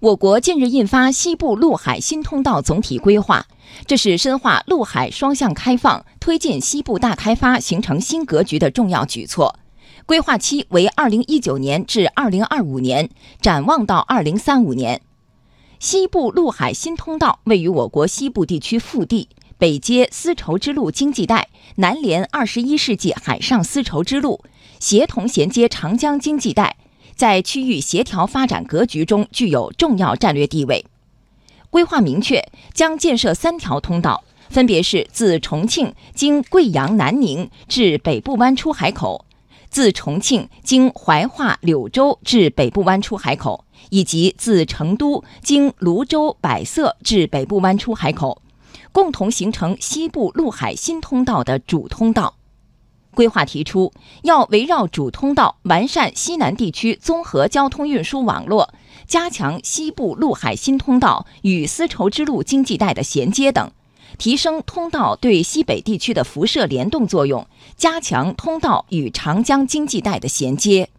我国近日印发西部陆海新通道总体规划，这是深化陆海双向开放、推进西部大开发形成新格局的重要举措。规划期为二零一九年至二零二五年，展望到二零三五年。西部陆海新通道位于我国西部地区腹地，北接丝绸之路经济带，南连二十一世纪海上丝绸之路，协同衔接长江经济带。在区域协调发展格局中具有重要战略地位。规划明确，将建设三条通道，分别是自重庆经贵阳南宁至北部湾出海口，自重庆经怀化柳州至北部湾出海口，以及自成都经泸州百色至北部湾出海口，共同形成西部陆海新通道的主通道。规划提出，要围绕主通道完善西南地区综合交通运输网络，加强西部陆海新通道与丝绸之路经济带的衔接等，提升通道对西北地区的辐射联动作用，加强通道与长江经济带的衔接。